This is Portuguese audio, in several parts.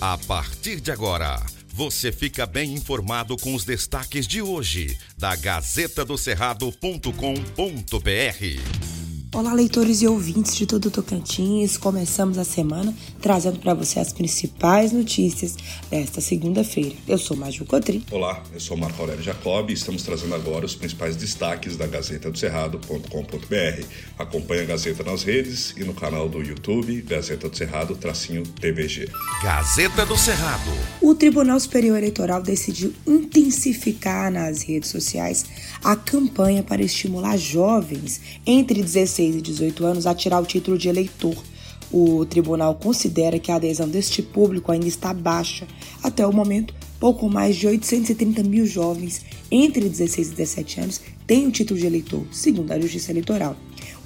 A partir de agora, você fica bem informado com os destaques de hoje da Gazeta do Cerrado.com.br. Olá, leitores e ouvintes de todo Tocantins. Começamos a semana trazendo para você as principais notícias desta segunda-feira. Eu sou Maju Cotrim. Olá, eu sou Marco Aurélio Jacob e estamos trazendo agora os principais destaques da Gazeta do Cerrado.com.br. Acompanhe a Gazeta nas redes e no canal do YouTube Gazeta do Cerrado tracinho TVG. Gazeta do Cerrado. O Tribunal Superior Eleitoral decidiu intensificar nas redes sociais a campanha para estimular jovens entre 16 16 e 18 anos a tirar o título de eleitor. O tribunal considera que a adesão deste público ainda está baixa. Até o momento, pouco mais de 830 mil jovens entre 16 e 17 anos têm o título de eleitor, segundo a Justiça Eleitoral.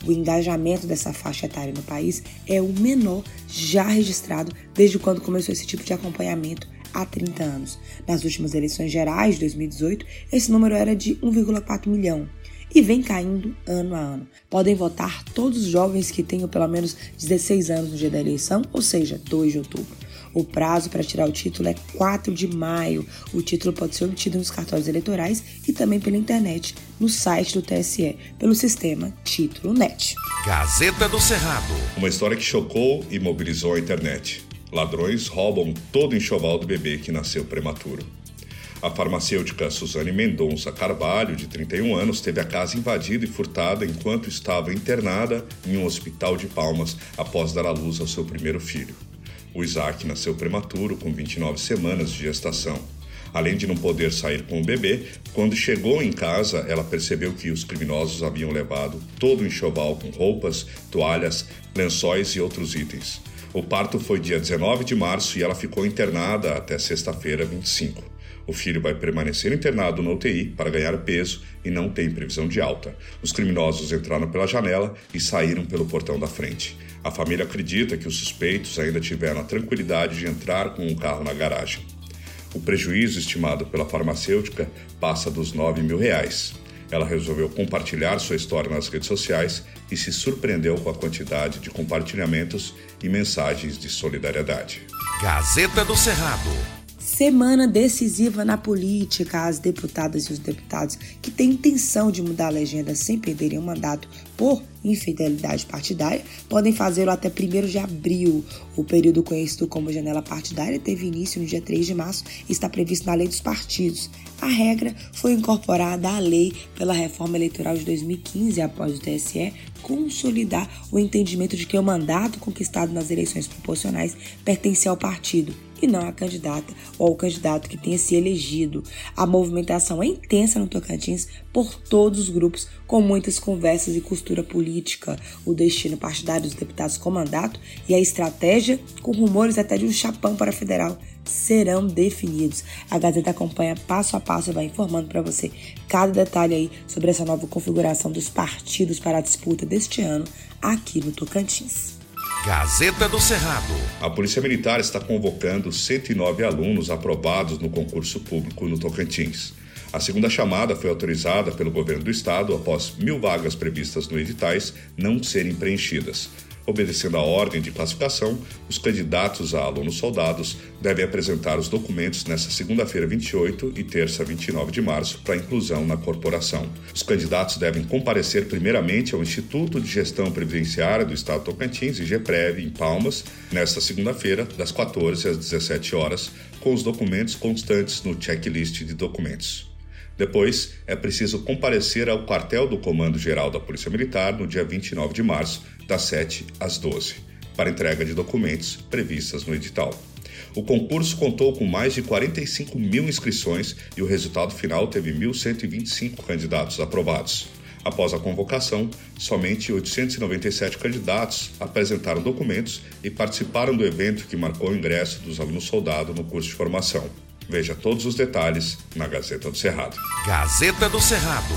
O engajamento dessa faixa etária no país é o menor já registrado desde quando começou esse tipo de acompanhamento há 30 anos. Nas últimas eleições gerais de 2018, esse número era de 1,4 milhão e vem caindo ano a ano. Podem votar todos os jovens que tenham pelo menos 16 anos no dia da eleição, ou seja, 2 de outubro. O prazo para tirar o título é 4 de maio. O título pode ser obtido nos cartórios eleitorais e também pela internet, no site do TSE, pelo sistema Título Net. Gazeta do Cerrado. Uma história que chocou e mobilizou a internet. Ladrões roubam todo o enxoval do bebê que nasceu prematuro. A farmacêutica Suzane Mendonça Carvalho, de 31 anos, teve a casa invadida e furtada enquanto estava internada em um hospital de Palmas após dar à luz ao seu primeiro filho. O Isaac nasceu prematuro, com 29 semanas de gestação. Além de não poder sair com o bebê, quando chegou em casa, ela percebeu que os criminosos haviam levado todo o enxoval com roupas, toalhas, lençóis e outros itens. O parto foi dia 19 de março e ela ficou internada até sexta-feira, 25. O filho vai permanecer internado no UTI para ganhar peso e não tem previsão de alta. Os criminosos entraram pela janela e saíram pelo portão da frente. A família acredita que os suspeitos ainda tiveram a tranquilidade de entrar com um carro na garagem. O prejuízo estimado pela farmacêutica passa dos 9 mil reais. Ela resolveu compartilhar sua história nas redes sociais e se surpreendeu com a quantidade de compartilhamentos e mensagens de solidariedade. Gazeta do Cerrado semana decisiva na política. As deputadas e os deputados que têm intenção de mudar a legenda sem perderem o mandato por infidelidade partidária podem fazê-lo até 1 de abril. O período conhecido como janela partidária teve início no dia 3 de março e está previsto na lei dos partidos. A regra foi incorporada à lei pela reforma eleitoral de 2015 após o TSE consolidar o entendimento de que o mandato conquistado nas eleições proporcionais pertence ao partido e não a candidata ou ao candidato que tenha se elegido. A movimentação é intensa no Tocantins por todos os grupos, com muitas conversas e costura política, o destino partidário dos deputados com mandato e a estratégia, com rumores até de um chapão para federal, serão definidos. A Gazeta acompanha passo a passo e vai informando para você cada detalhe aí sobre essa nova configuração dos partidos para a disputa deste ano aqui no Tocantins. Gazeta do Cerrado. A Polícia Militar está convocando 109 alunos aprovados no concurso público no Tocantins. A segunda chamada foi autorizada pelo governo do estado após mil vagas previstas no editais não serem preenchidas. Obedecendo à ordem de classificação, os candidatos a alunos soldados devem apresentar os documentos nesta segunda-feira 28 e terça 29 de março para inclusão na corporação. Os candidatos devem comparecer primeiramente ao Instituto de Gestão Previdenciária do Estado Tocantins, IGPREV, em Palmas, nesta segunda-feira, das 14 às 17 horas, com os documentos constantes no checklist de documentos. Depois, é preciso comparecer ao quartel do Comando Geral da Polícia Militar no dia 29 de março, das 7 às 12, para entrega de documentos previstas no edital. O concurso contou com mais de 45 mil inscrições e o resultado final teve 1.125 candidatos aprovados. Após a convocação, somente 897 candidatos apresentaram documentos e participaram do evento que marcou o ingresso dos alunos soldado no curso de formação. Veja todos os detalhes na Gazeta do Cerrado. Gazeta do Cerrado.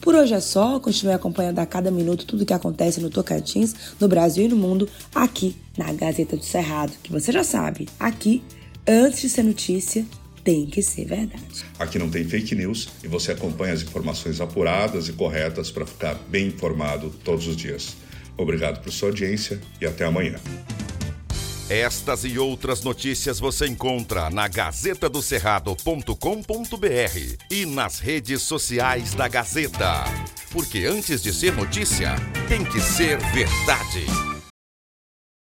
Por hoje é só, continue acompanhando a cada minuto tudo o que acontece no Tocantins, no Brasil e no mundo, aqui na Gazeta do Cerrado, que você já sabe, aqui, antes de ser notícia, tem que ser verdade. Aqui não tem fake news e você acompanha as informações apuradas e corretas para ficar bem informado todos os dias. Obrigado por sua audiência e até amanhã. Estas e outras notícias você encontra na gazetadocerrado.com.br e nas redes sociais da Gazeta. Porque antes de ser notícia, tem que ser verdade.